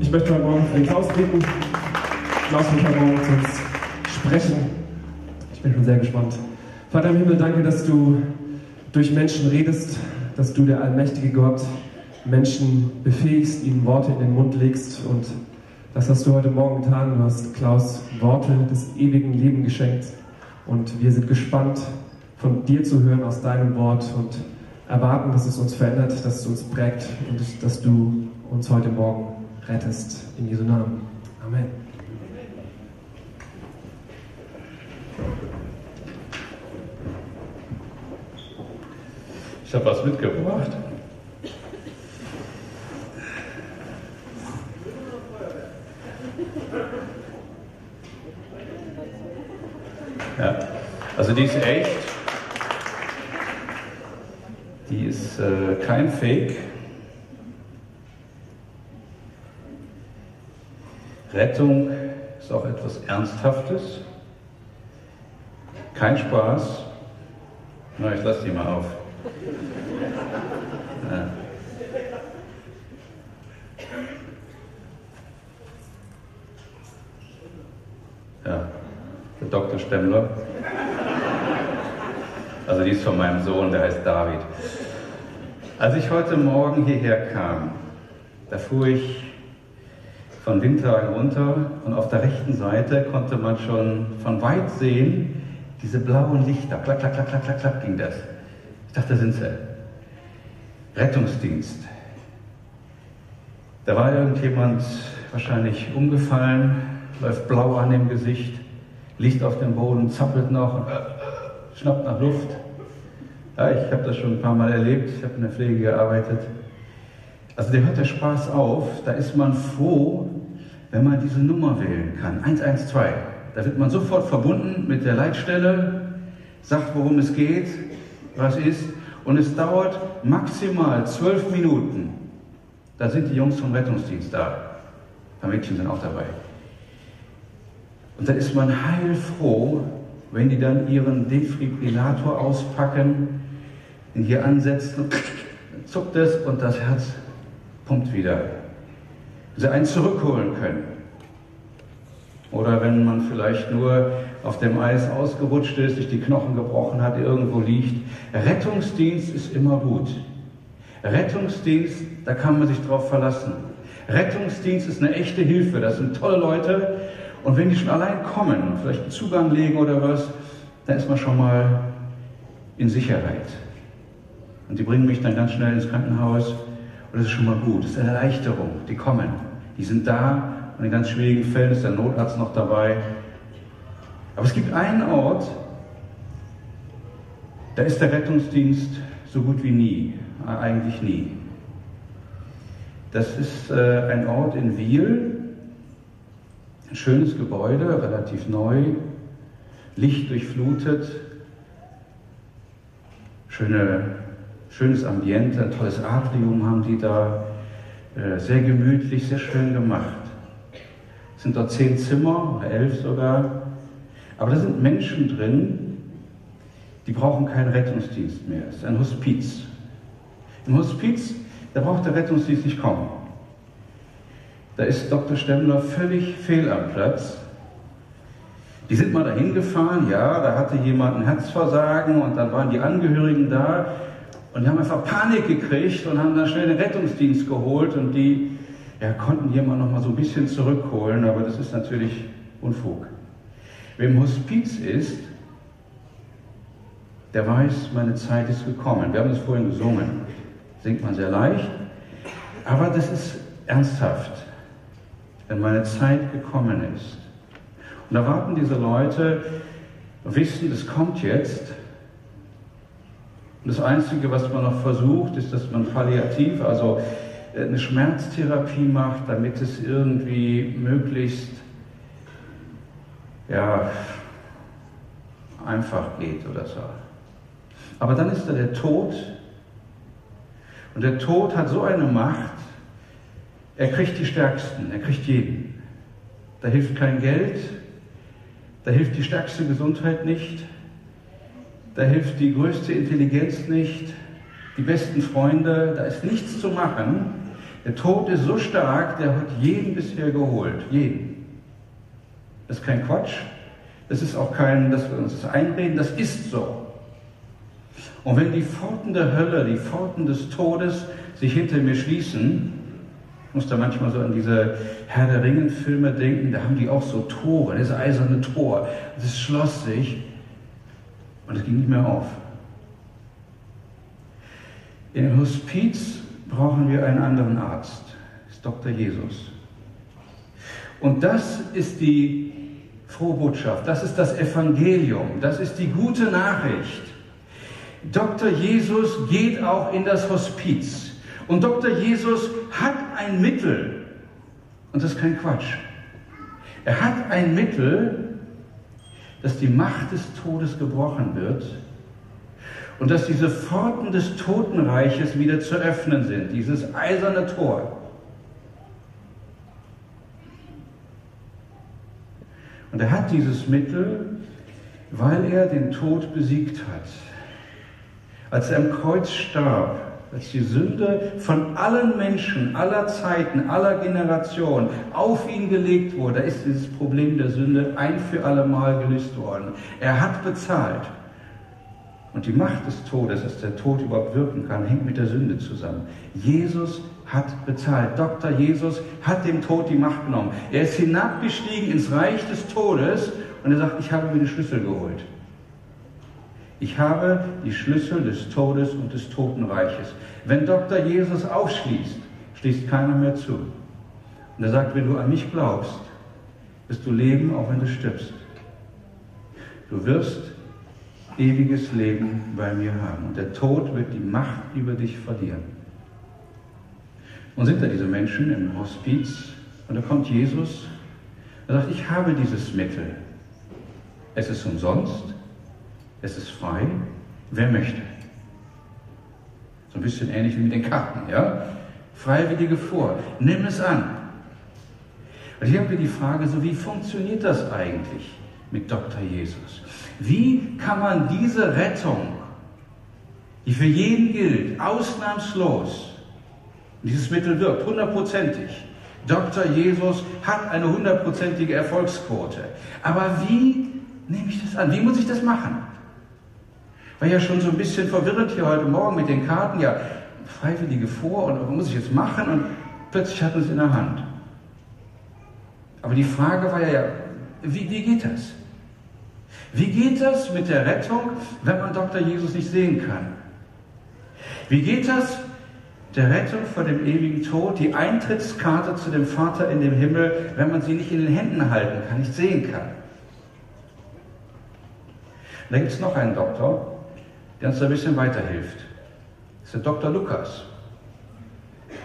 ich möchte heute Morgen für den Klaus beten. Klaus wird Morgen zu uns sprechen. Ich bin schon sehr gespannt. Vater im Himmel, danke, dass du durch Menschen redest, dass du, der allmächtige Gott, Menschen befähigst, ihnen Worte in den Mund legst. Und das hast du heute Morgen getan. Du hast Klaus Worte des ewigen Lebens geschenkt. Und wir sind gespannt, von dir zu hören aus deinem Wort und erwarten, dass es uns verändert, dass es uns prägt und dass du uns heute Morgen rettest. In Jesu Namen. Amen. Ich habe was mitgebracht. Ja, also die ist echt. Die ist äh, kein Fake. Rettung ist auch etwas Ernsthaftes. Kein Spaß. Na, ich lasse die mal auf. Ja. ja, der Dr. Stemmler. Also die ist von meinem Sohn, der heißt David. Als ich heute Morgen hierher kam, da fuhr ich von Windhagen runter und auf der rechten Seite konnte man schon von weit sehen, diese blauen Lichter. Klack, klack, klack, klack, klack, klack ging das. Ich dachte, da sind sie. Rettungsdienst. Da war irgendjemand wahrscheinlich umgefallen, läuft blau an dem Gesicht, liegt auf dem Boden, zappelt noch, schnappt nach Luft. Ja, ich habe das schon ein paar Mal erlebt, ich habe in der Pflege gearbeitet. Also der hört der Spaß auf, da ist man froh, wenn man diese Nummer wählen kann, 112. Da wird man sofort verbunden mit der Leitstelle, sagt, worum es geht, was ist, und es dauert maximal zwölf Minuten. Da sind die Jungs vom Rettungsdienst da. Ein paar Mädchen sind auch dabei. Und da ist man heilfroh, wenn die dann ihren Defibrillator auspacken, ihn hier ansetzen, dann zuckt es und das Herz pumpt wieder. Sie einen zurückholen können. Oder wenn man vielleicht nur auf dem Eis ausgerutscht ist, sich die Knochen gebrochen hat, irgendwo liegt. Rettungsdienst ist immer gut. Rettungsdienst, da kann man sich drauf verlassen. Rettungsdienst ist eine echte Hilfe. Das sind tolle Leute. Und wenn die schon allein kommen und vielleicht einen Zugang legen oder was, dann ist man schon mal in Sicherheit. Und die bringen mich dann ganz schnell ins Krankenhaus. Und das ist schon mal gut. Das ist eine Erleichterung. Die kommen. Die sind da. Und in ganz schwierigen Fällen ist der Notarzt noch dabei. Aber es gibt einen Ort, da ist der Rettungsdienst so gut wie nie, eigentlich nie. Das ist äh, ein Ort in Wiel, ein schönes Gebäude, relativ neu, Licht durchflutet, schöne, schönes Ambiente, ein tolles Atrium haben die da, äh, sehr gemütlich, sehr schön gemacht. Es sind dort zehn Zimmer elf sogar. Aber da sind Menschen drin, die brauchen keinen Rettungsdienst mehr. Es ist ein Hospiz. Im Hospiz, da braucht der Rettungsdienst nicht kommen. Da ist Dr. Stemmler völlig fehl am Platz. Die sind mal dahin gefahren, ja, da hatte jemand ein Herzversagen und dann waren die Angehörigen da und die haben einfach Panik gekriegt und haben dann schnell den Rettungsdienst geholt und die ja, konnten jemand noch mal so ein bisschen zurückholen, aber das ist natürlich Unfug. Wer im Hospiz ist, der weiß, meine Zeit ist gekommen. Wir haben es vorhin gesungen. Singt man sehr leicht, aber das ist ernsthaft, wenn meine Zeit gekommen ist. Und da warten diese Leute, wissen, es kommt jetzt. Und das Einzige, was man noch versucht, ist, dass man palliativ, also eine Schmerztherapie macht, damit es irgendwie möglichst ja, einfach geht oder so. Aber dann ist da der Tod. Und der Tod hat so eine Macht, er kriegt die Stärksten, er kriegt jeden. Da hilft kein Geld, da hilft die stärkste Gesundheit nicht, da hilft die größte Intelligenz nicht, die besten Freunde, da ist nichts zu machen. Der Tod ist so stark, der hat jeden bisher geholt. Jeden. Das ist kein Quatsch. Das ist auch kein, dass wir uns das einreden, das ist so. Und wenn die Pforten der Hölle, die Pforten des Todes sich hinter mir schließen, ich muss da manchmal so an diese Herr der Ringen-Filme denken, da haben die auch so Tore, das eiserne Tor. Das schloss sich und es ging nicht mehr auf. Im Hospiz brauchen wir einen anderen Arzt, das ist Dr. Jesus. Und das ist die frohe Botschaft, das ist das Evangelium, das ist die gute Nachricht. Dr. Jesus geht auch in das Hospiz. Und Dr. Jesus hat ein Mittel, und das ist kein Quatsch. Er hat ein Mittel, dass die Macht des Todes gebrochen wird und dass diese Pforten des Totenreiches wieder zu öffnen sind, dieses eiserne Tor. Und er hat dieses Mittel, weil er den Tod besiegt hat. Als er am Kreuz starb, als die Sünde von allen Menschen, aller Zeiten, aller Generationen auf ihn gelegt wurde, ist dieses Problem der Sünde ein für alle Mal gelöst worden. Er hat bezahlt. Und die Macht des Todes, dass der Tod überhaupt wirken kann, hängt mit der Sünde zusammen. Jesus hat bezahlt. Dr. Jesus hat dem Tod die Macht genommen. Er ist hinabgestiegen ins Reich des Todes und er sagt, ich habe mir den Schlüssel geholt. Ich habe die Schlüssel des Todes und des Totenreiches. Wenn Dr. Jesus aufschließt, schließt keiner mehr zu. Und er sagt, wenn du an mich glaubst, wirst du leben, auch wenn du stirbst. Du wirst ewiges Leben bei mir haben. Und der Tod wird die Macht über dich verlieren. Und sind da diese Menschen im Hospiz und da kommt Jesus und sagt, ich habe dieses Mittel. Es ist umsonst, es ist frei, wer möchte. So ein bisschen ähnlich wie mit den Karten, ja? Freiwillige vor, nimm es an. Und hier haben wir die Frage, so wie funktioniert das eigentlich mit Dr. Jesus? Wie kann man diese Rettung, die für jeden gilt, ausnahmslos, dieses Mittel wirkt, hundertprozentig, Dr. Jesus hat eine hundertprozentige Erfolgsquote. Aber wie nehme ich das an? Wie muss ich das machen? War ja schon so ein bisschen verwirrend hier heute Morgen mit den Karten. Ja, Freiwillige vor und was muss ich jetzt machen? Und plötzlich sie es in der Hand. Aber die Frage war ja, wie, wie geht das? Wie geht das mit der Rettung, wenn man Dr. Jesus nicht sehen kann? Wie geht das der Rettung vor dem ewigen Tod, die Eintrittskarte zu dem Vater in dem Himmel, wenn man sie nicht in den Händen halten kann, nicht sehen kann? Da gibt es noch einen Doktor, der uns da ein bisschen weiterhilft. Das ist der Dr. Lukas.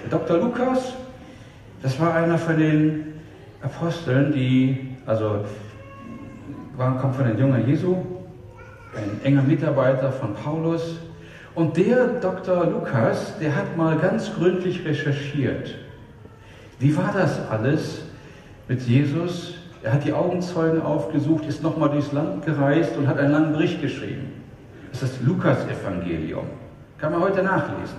Der Dr. Lukas, das war einer von den Aposteln, die, also war, kommt von den Jüngern Jesu, ein enger Mitarbeiter von Paulus. Und der Dr. Lukas, der hat mal ganz gründlich recherchiert. Wie war das alles mit Jesus? Er hat die Augenzeugen aufgesucht, ist nochmal durchs Land gereist und hat einen langen Bericht geschrieben. Das ist das Lukas-Evangelium. Kann man heute nachlesen.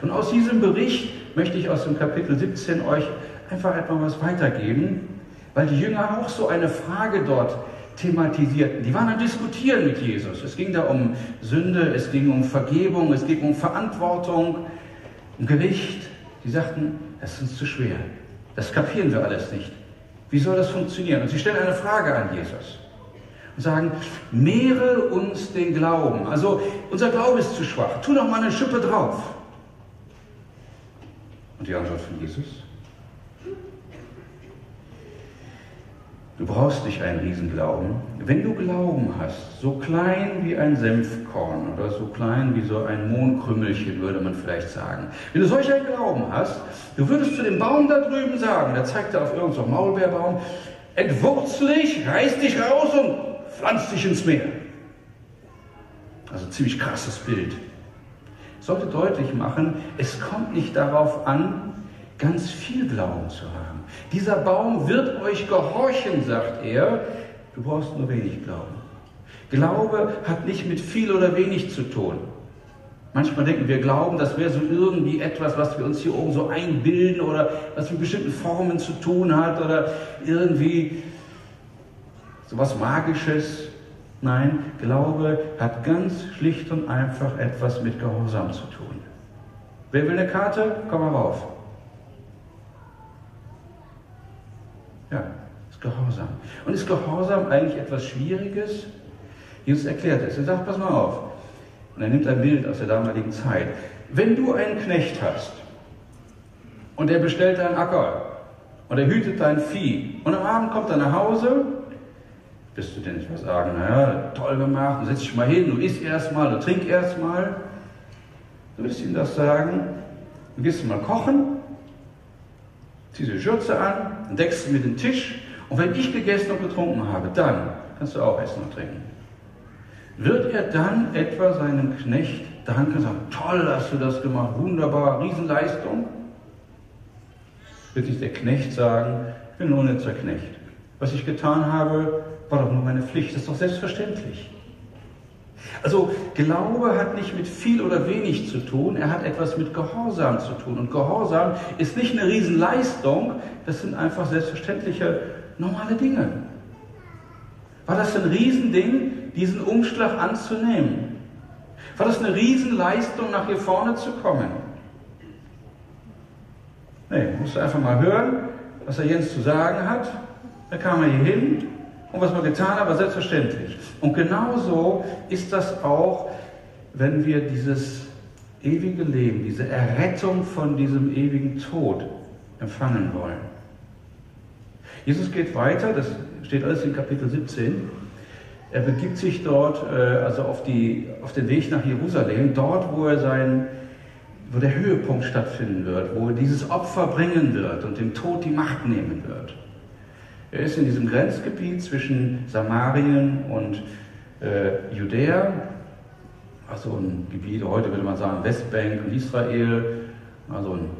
Und aus diesem Bericht möchte ich aus dem Kapitel 17 euch einfach etwas was weitergeben, weil die Jünger auch so eine Frage dort thematisierten. Die waren am Diskutieren mit Jesus. Es ging da um Sünde, es ging um Vergebung, es ging um Verantwortung, um Gericht. Die sagten, das ist uns zu schwer. Das kapieren wir alles nicht. Wie soll das funktionieren? Und sie stellen eine Frage an Jesus sagen, mehre uns den Glauben. Also unser Glaube ist zu schwach. Tu doch mal eine Schippe drauf. Und die Antwort von Jesus, Du brauchst nicht einen Riesenglauben. Wenn du Glauben hast, so klein wie ein Senfkorn oder so klein wie so ein Mohnkrümmelchen, würde man vielleicht sagen. Wenn du solch einen Glauben hast, du würdest zu dem Baum da drüben sagen, der zeigt auf irgendeinen Maulbeerbaum, entwurzel dich, reiß dich raus und pflanz dich ins Meer. Also ziemlich krasses Bild. Sollte deutlich machen, es kommt nicht darauf an, ganz viel Glauben zu haben. Dieser Baum wird euch gehorchen, sagt er. Du brauchst nur wenig Glauben. Glaube hat nicht mit viel oder wenig zu tun. Manchmal denken wir, glauben, das wäre so irgendwie etwas, was wir uns hier oben so einbilden oder was mit bestimmten Formen zu tun hat oder irgendwie so was Magisches. Nein, Glaube hat ganz schlicht und einfach etwas mit Gehorsam zu tun. Wer will eine Karte? Komm mal rauf. Ja, ist Gehorsam. Und ist Gehorsam eigentlich etwas Schwieriges? Jesus erklärt es. Er sagt, pass mal auf. Und er nimmt ein Bild aus der damaligen Zeit. Wenn du einen Knecht hast und er bestellt deinen Acker und er hütet dein Vieh und am Abend kommt er nach Hause, wirst du denn nicht mal sagen, naja, toll gemacht, du setz dich mal hin, du isst erstmal, du trink erstmal. Du wirst ihm das sagen, du gehst mal kochen, ziehst die Schürze an, deckst mir den Tisch und wenn ich gegessen und getrunken habe, dann kannst du auch essen und trinken. Wird er dann etwa seinem Knecht danken und sagen, toll hast du das gemacht, wunderbar, Riesenleistung? Wird sich der Knecht sagen, ich bin nur jetzt der Knecht. Was ich getan habe, war doch nur meine Pflicht, das ist doch selbstverständlich. Also Glaube hat nicht mit viel oder wenig zu tun, er hat etwas mit Gehorsam zu tun. Und Gehorsam ist nicht eine Riesenleistung, das sind einfach selbstverständliche, normale Dinge. War das ein Riesending, diesen Umschlag anzunehmen? War das eine Riesenleistung, nach hier vorne zu kommen? Nee, musst du einfach mal hören, was der Jens zu sagen hat. Da kam er hier hin und was wir getan haben, war selbstverständlich. Und genauso ist das auch, wenn wir dieses ewige Leben, diese Errettung von diesem ewigen Tod empfangen wollen. Jesus geht weiter, das steht alles in Kapitel 17. Er begibt sich dort äh, also auf, die, auf den Weg nach Jerusalem, dort, wo er sein, wo der Höhepunkt stattfinden wird, wo er dieses Opfer bringen wird und dem Tod die Macht nehmen wird. Er ist in diesem Grenzgebiet zwischen Samarien und äh, Judäa, also ein Gebiet, heute würde man sagen Westbank und Israel, also ein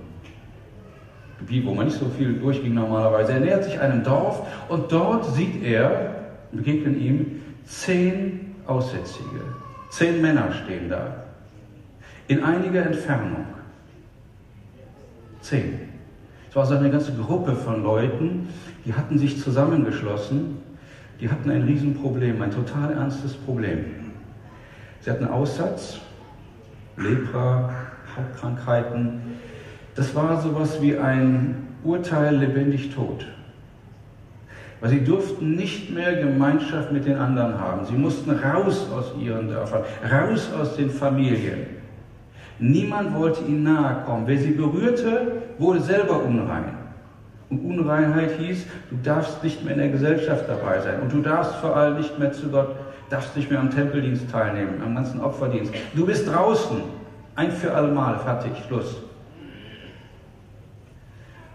Gebiet, wo man nicht so viel durchging normalerweise. Er nähert sich einem Dorf und dort sieht er, begegnen ihm zehn Aussätzige. Zehn Männer stehen da. In einiger Entfernung. Zehn. Es war so eine ganze Gruppe von Leuten, die hatten sich zusammengeschlossen, die hatten ein Riesenproblem, ein total ernstes Problem. Sie hatten Aussatz, Lepra, Hauptkrankheiten. Das war sowas wie ein Urteil lebendig tot. Weil sie durften nicht mehr Gemeinschaft mit den anderen haben. Sie mussten raus aus ihren Dörfern, raus aus den Familien. Niemand wollte ihnen nahe kommen. Wer sie berührte, wurde selber unrein. Und Unreinheit hieß, du darfst nicht mehr in der Gesellschaft dabei sein. Und du darfst vor allem nicht mehr zu Gott, darfst nicht mehr am Tempeldienst teilnehmen, am ganzen Opferdienst. Du bist draußen. Ein für allemal, fertig, Schluss.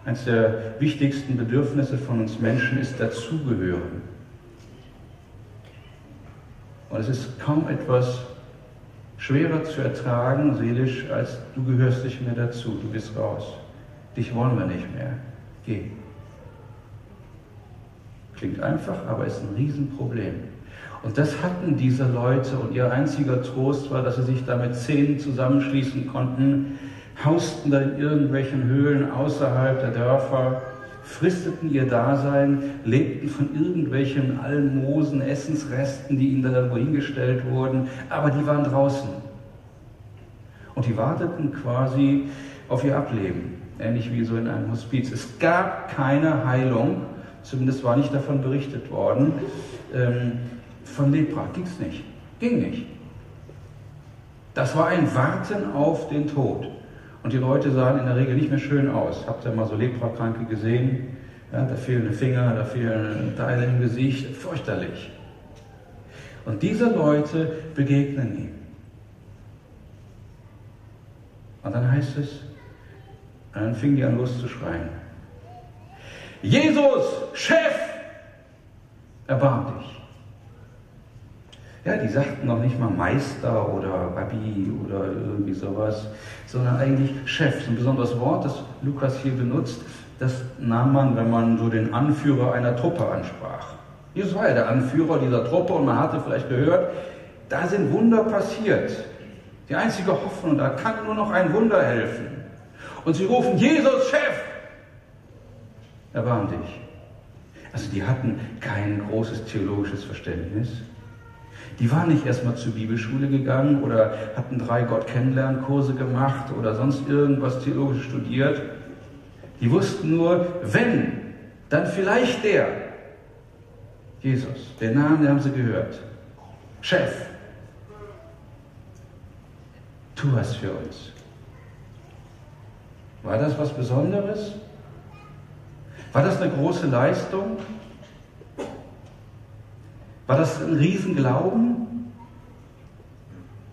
Eines der wichtigsten Bedürfnisse von uns Menschen ist dazugehören. Und es ist kaum etwas schwerer zu ertragen, seelisch, als du gehörst nicht mehr dazu, du bist raus. Dich wollen wir nicht mehr. Geh. Klingt einfach, aber ist ein Riesenproblem. Und das hatten diese Leute und ihr einziger Trost war, dass sie sich da mit Zähnen zusammenschließen konnten, hausten da in irgendwelchen Höhlen außerhalb der Dörfer, fristeten ihr Dasein, lebten von irgendwelchen Almosen, Essensresten, die ihnen da irgendwo hingestellt wurden, aber die waren draußen. Und die warteten quasi auf ihr Ableben ähnlich wie so in einem Hospiz. Es gab keine Heilung, zumindest war nicht davon berichtet worden, ähm, von Lepra. Ging es nicht. Ging nicht. Das war ein Warten auf den Tod. Und die Leute sahen in der Regel nicht mehr schön aus. Habt ihr mal so Leprakranke gesehen? Ja, da fehlen Finger, da fehlen Teile im Gesicht. Fürchterlich. Und diese Leute begegnen ihm. Und dann heißt es, und dann fing die an loszuschreien. Jesus, Chef, erbarm dich. Ja, die sagten noch nicht mal Meister oder Rabbi oder irgendwie sowas, sondern eigentlich Chef. Ein besonderes Wort, das Lukas hier benutzt, das nahm man, wenn man so den Anführer einer Truppe ansprach. Jesus war ja der Anführer dieser Truppe und man hatte vielleicht gehört, da sind Wunder passiert. Die einzige Hoffnung, da kann nur noch ein Wunder helfen. Und sie rufen, Jesus, Chef, erbarm dich. Also die hatten kein großes theologisches Verständnis. Die waren nicht erstmal zur Bibelschule gegangen oder hatten drei Gott kennenlernen Kurse gemacht oder sonst irgendwas theologisch studiert. Die wussten nur, wenn, dann vielleicht der. Jesus, der Name, den haben sie gehört. Chef, tu was für uns. War das was Besonderes? War das eine große Leistung? War das ein Riesenglauben?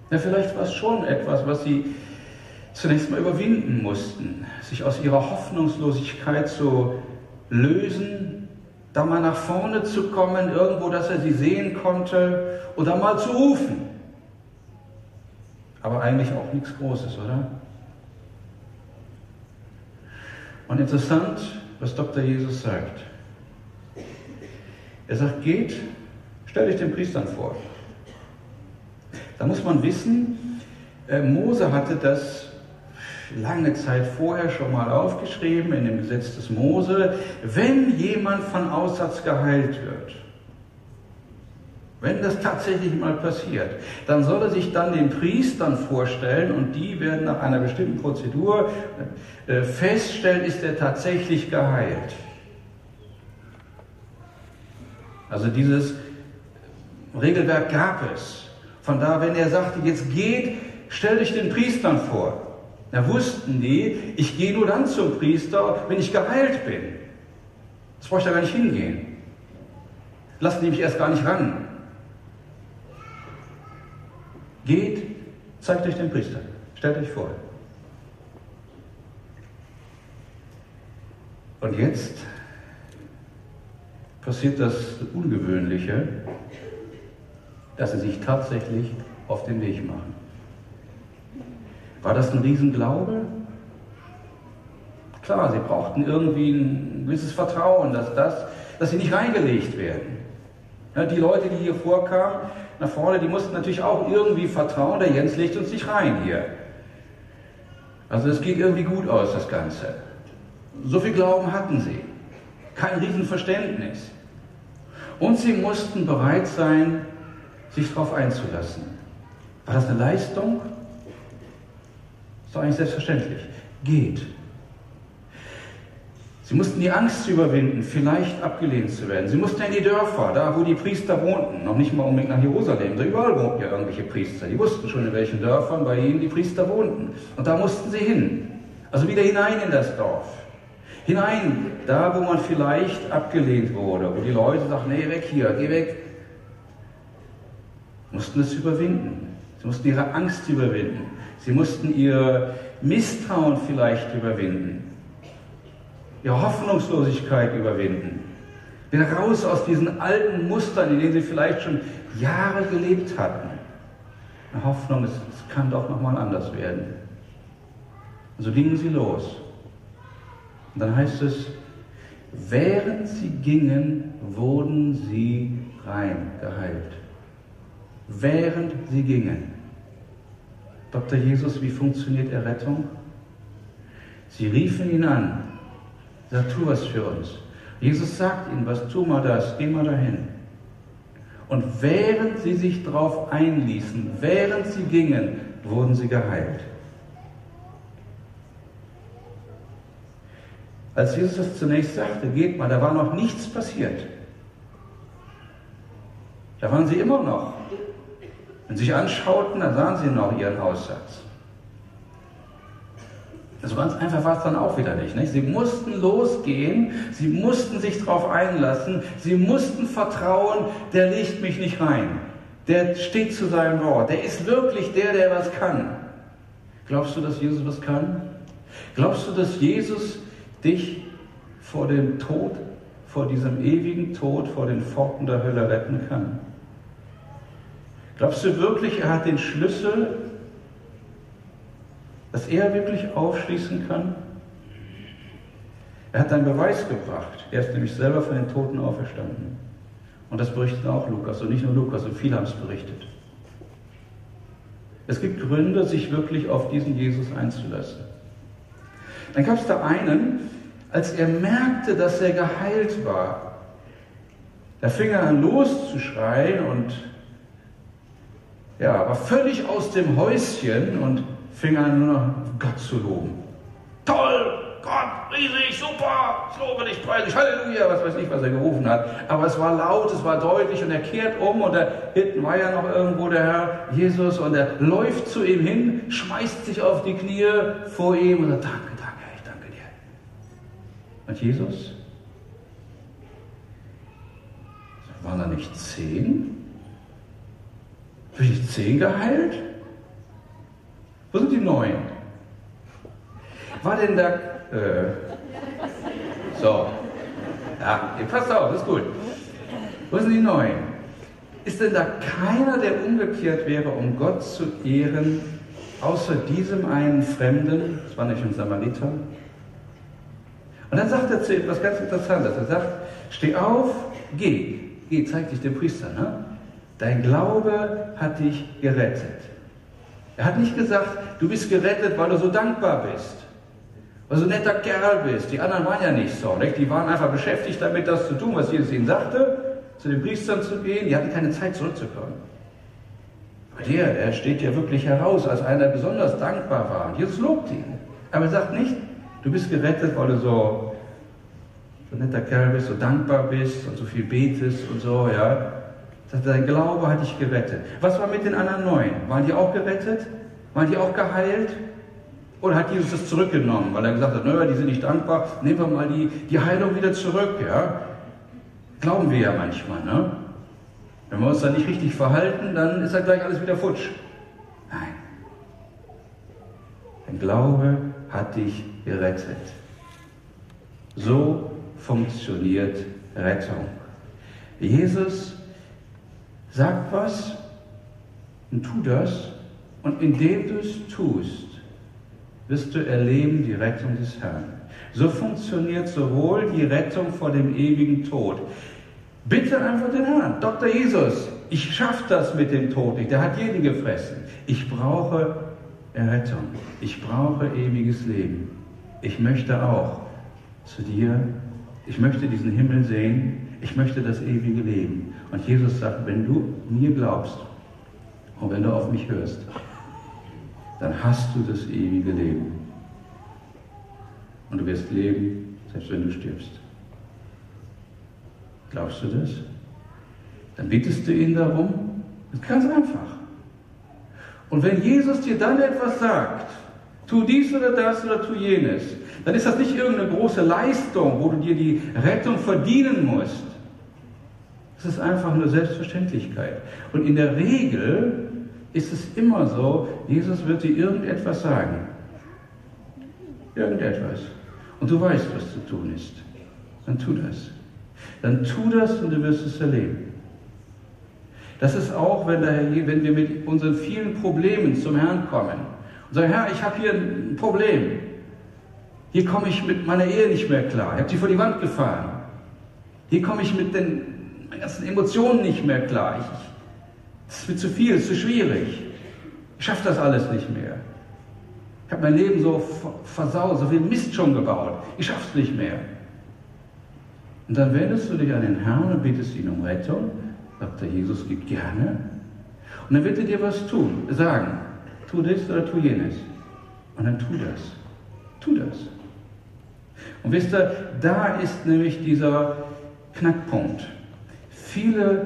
Ja, vielleicht war es schon etwas, was sie zunächst mal überwinden mussten, sich aus ihrer Hoffnungslosigkeit zu lösen, da mal nach vorne zu kommen, irgendwo, dass er sie sehen konnte oder mal zu rufen. Aber eigentlich auch nichts Großes, oder? Und interessant, was Dr. Jesus sagt. Er sagt, geht, stellt euch den Priestern vor. Da muss man wissen, äh, Mose hatte das lange Zeit vorher schon mal aufgeschrieben in dem Gesetz des Mose, wenn jemand von Aussatz geheilt wird, wenn das tatsächlich mal passiert, dann soll er sich dann den Priestern vorstellen und die werden nach einer bestimmten Prozedur äh, feststellen, ist er tatsächlich geheilt. Also dieses Regelwerk gab es. Von da, wenn er sagte, jetzt geht, stell dich den Priestern vor. Da wussten die, ich gehe nur dann zum Priester, wenn ich geheilt bin. Das brauche ich da gar nicht hingehen. Lassen die mich erst gar nicht ran. Geht, zeigt euch den Priester. Stellt euch vor. Und jetzt passiert das Ungewöhnliche, dass sie sich tatsächlich auf den Weg machen. War das ein Riesenglaube? Klar, sie brauchten irgendwie ein gewisses Vertrauen, dass, das, dass sie nicht reingelegt werden. Die Leute, die hier vorkamen, nach vorne, die mussten natürlich auch irgendwie vertrauen, der Jens legt uns nicht rein hier. Also es geht irgendwie gut aus, das Ganze. So viel Glauben hatten sie. Kein Riesenverständnis. Und sie mussten bereit sein, sich darauf einzulassen. War das eine Leistung? Ist doch eigentlich selbstverständlich. Geht. Sie mussten die Angst überwinden, vielleicht abgelehnt zu werden. Sie mussten in die Dörfer, da wo die Priester wohnten, noch nicht mal unbedingt nach Jerusalem, da überall wohnten ja irgendwelche Priester. Die wussten schon, in welchen Dörfern bei ihnen die Priester wohnten. Und da mussten sie hin. Also wieder hinein in das Dorf. Hinein, da wo man vielleicht abgelehnt wurde, wo die Leute sagten, nee, weg hier, geh weg. Mussten es überwinden. Sie mussten ihre Angst überwinden. Sie mussten ihr Misstrauen vielleicht überwinden ihre Hoffnungslosigkeit überwinden. Wieder raus aus diesen alten Mustern, in denen sie vielleicht schon Jahre gelebt hatten. Eine Hoffnung, es, es kann doch nochmal anders werden. Und so gingen sie los. Und dann heißt es, während sie gingen, wurden sie rein geheilt. Während sie gingen. Dr. Jesus, wie funktioniert Errettung? Sie riefen ihn an Sagt, tu was für uns. Jesus sagt ihnen was, tu mal das, geh mal dahin. Und während sie sich darauf einließen, während sie gingen, wurden sie geheilt. Als Jesus das zunächst sagte, geht mal, da war noch nichts passiert. Da waren sie immer noch. Wenn sie sich anschauten, dann sahen sie noch ihren Aussatz. Also ganz einfach war es dann auch wieder nicht, nicht. Sie mussten losgehen, sie mussten sich darauf einlassen, sie mussten vertrauen, der legt mich nicht rein. Der steht zu seinem Wort. Der ist wirklich der, der was kann. Glaubst du, dass Jesus was kann? Glaubst du, dass Jesus dich vor dem Tod, vor diesem ewigen Tod, vor den Pforten der Hölle retten kann? Glaubst du wirklich, er hat den Schlüssel dass er wirklich aufschließen kann? Er hat einen Beweis gebracht. Er ist nämlich selber von den Toten auferstanden. Und das berichtet auch Lukas und nicht nur Lukas, und viele haben es berichtet. Es gibt Gründe, sich wirklich auf diesen Jesus einzulassen. Dann gab es da einen, als er merkte, dass er geheilt war, da fing er an loszuschreien und ja, war völlig aus dem Häuschen und fing an nur noch Gott zu loben. Toll, Gott, riesig, super, ich lobe dich, preise Halleluja, was weiß ich, was er gerufen hat. Aber es war laut, es war deutlich und er kehrt um und da hinten war ja noch irgendwo der Herr Jesus und er läuft zu ihm hin, schmeißt sich auf die Knie vor ihm und sagt, danke, danke, ich danke dir. Und Jesus? Waren da nicht zehn? Bin ich zehn geheilt? Wo sind die neun? War denn da äh, so. Ja, passt auf, ist gut. Wo sind die Neuen? Ist denn da keiner, der umgekehrt wäre, um Gott zu ehren, außer diesem einen Fremden? Das war nicht ein Samariter. Und dann sagt er zu etwas ganz Interessantes. Er sagt, steh auf, geh. Geh, zeig dich dem Priester. Ne? Dein Glaube hat dich gerettet. Er hat nicht gesagt, du bist gerettet, weil du so dankbar bist weil du ein netter Kerl bist. Die anderen waren ja nicht so. Nicht? Die waren einfach beschäftigt damit, das zu tun, was Jesus ihnen sagte, zu den Priestern zu gehen. Die hatten keine Zeit zurückzukommen. Aber der, der steht ja wirklich heraus als einer, der besonders dankbar war. Und Jesus lobt ihn. Aber er sagt nicht, du bist gerettet, weil du so, so ein netter Kerl bist, so dankbar bist und so viel betest und so, ja. Sagt, dein Glaube hat dich gerettet. Was war mit den anderen neun? Waren die auch gerettet? Waren die auch geheilt? Oder hat Jesus das zurückgenommen, weil er gesagt hat, naja, die sind nicht dankbar, nehmen wir mal die, die Heilung wieder zurück, ja? Glauben wir ja manchmal, ne? Wenn wir uns da nicht richtig verhalten, dann ist ja gleich alles wieder futsch. Nein. Dein Glaube hat dich gerettet. So funktioniert Rettung. Jesus sagt was und tu das und indem du es tust, wirst du erleben die Rettung des Herrn. So funktioniert sowohl die Rettung vor dem ewigen Tod. Bitte einfach den Herrn, Dr. Jesus, ich schaffe das mit dem Tod nicht, der hat jeden gefressen. Ich brauche Errettung, ich brauche ewiges Leben. Ich möchte auch zu dir, ich möchte diesen Himmel sehen, ich möchte das ewige Leben. Und Jesus sagt, wenn du mir glaubst und wenn du auf mich hörst, dann hast du das ewige Leben. Und du wirst leben, selbst wenn du stirbst. Glaubst du das? Dann bittest du ihn darum. Das ist ganz einfach. Und wenn Jesus dir dann etwas sagt, tu dies oder das oder tu jenes, dann ist das nicht irgendeine große Leistung, wo du dir die Rettung verdienen musst. Das ist einfach eine Selbstverständlichkeit. Und in der Regel ist es immer so, Jesus wird dir irgendetwas sagen. Irgendetwas. Und du weißt, was zu tun ist. Dann tu das. Dann tu das und du wirst es erleben. Das ist auch, wenn, der, wenn wir mit unseren vielen Problemen zum Herrn kommen und sagen, Herr, ich habe hier ein Problem. Hier komme ich mit meiner Ehe nicht mehr klar. Ich habe sie vor die Wand gefahren. Hier komme ich mit den ganzen Emotionen nicht mehr klar. Es ist mir zu viel, es ist zu schwierig. Ich schaffe das alles nicht mehr. Ich habe mein Leben so versaut, so viel Mist schon gebaut. Ich schaffe es nicht mehr. Und dann wendest du dich an den Herrn und bittest ihn um Rettung. Sagt der Jesus, gib gerne. Und dann wird er dir was tun, sagen. Tu das oder tu jenes. Und dann tu das. Tu das. Und wisst ihr, da ist nämlich dieser Knackpunkt. Viele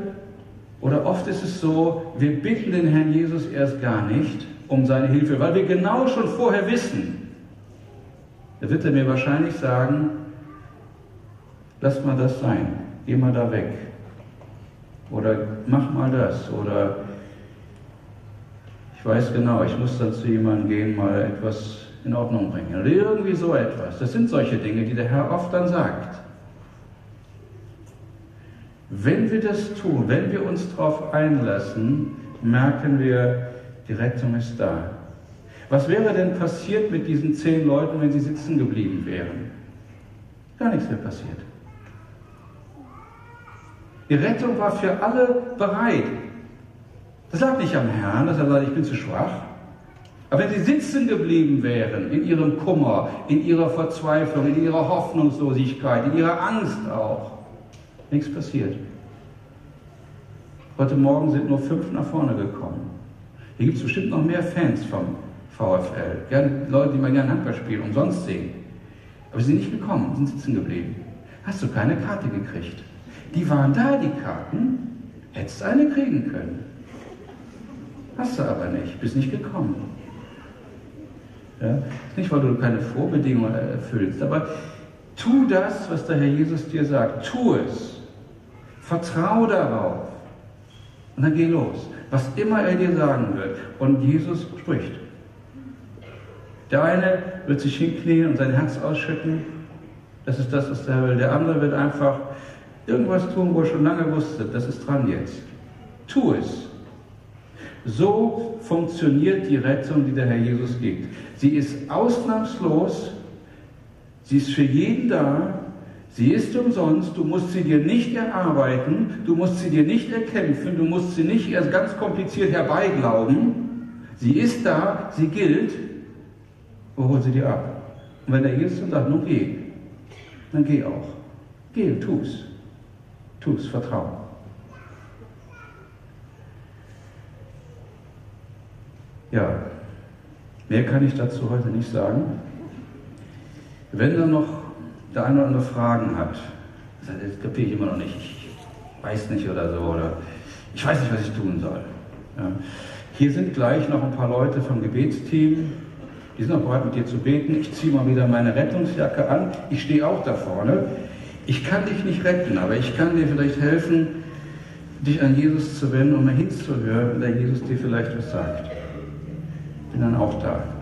oder oft ist es so, wir bitten den Herrn Jesus erst gar nicht um seine Hilfe, weil wir genau schon vorher wissen. Da wird er mir wahrscheinlich sagen, lass mal das sein, geh mal da weg. Oder mach mal das. Oder ich weiß genau, ich muss dann zu jemandem gehen, mal etwas in Ordnung bringen. Oder irgendwie so etwas. Das sind solche Dinge, die der Herr oft dann sagt. Wenn wir das tun, wenn wir uns darauf einlassen, merken wir, die Rettung ist da. Was wäre denn passiert mit diesen zehn Leuten, wenn sie sitzen geblieben wären? Gar nichts wäre passiert. Die Rettung war für alle bereit. Das lag nicht am Herrn, dass er sagt, ich bin zu schwach. Aber wenn sie sitzen geblieben wären in ihrem Kummer, in ihrer Verzweiflung, in ihrer Hoffnungslosigkeit, in ihrer Angst auch, nichts passiert. Heute Morgen sind nur fünf nach vorne gekommen. Hier gibt es bestimmt noch mehr Fans vom VfL. Gerne Leute, die mal gerne Handball spielen, umsonst sehen. Aber sie sind nicht gekommen, sind sitzen geblieben. Hast du keine Karte gekriegt? Die waren da, die Karten. Hättest eine kriegen können. Hast du aber nicht, bist nicht gekommen. Ja? Nicht, weil du keine Vorbedingungen erfüllst, aber tu das, was der Herr Jesus dir sagt. Tu es. Vertrau darauf. Und dann geh los. Was immer er dir sagen wird. Und Jesus spricht. Der eine wird sich hinknien und sein Herz ausschütten. Das ist das, was der Herr will. Der andere wird einfach irgendwas tun, wo er schon lange wusste, das ist dran jetzt. Tu es. So funktioniert die Rettung, die der Herr Jesus gibt. Sie ist ausnahmslos, sie ist für jeden da, sie ist umsonst, du musst sie dir nicht erarbeiten, du musst sie dir nicht erkämpfen, du musst sie nicht erst ganz kompliziert herbeiglauben. Sie ist da, sie gilt, wo hol sie dir ab? Und wenn der Jesus dann sagt, nun geh, dann geh auch. Geh, tu's. Tu's, vertrau. Ja, mehr kann ich dazu heute nicht sagen. Wenn dann noch der eine oder andere Fragen hat, das kapiere ich immer noch nicht, ich weiß nicht oder so, oder ich weiß nicht, was ich tun soll. Ja. Hier sind gleich noch ein paar Leute vom Gebetsteam, die sind auch bereit, mit dir zu beten. Ich ziehe mal wieder meine Rettungsjacke an. Ich stehe auch da vorne. Ich kann dich nicht retten, aber ich kann dir vielleicht helfen, dich an Jesus zu wenden und mal hinzuhören, wenn der Jesus dir vielleicht was sagt. Bin dann auch da.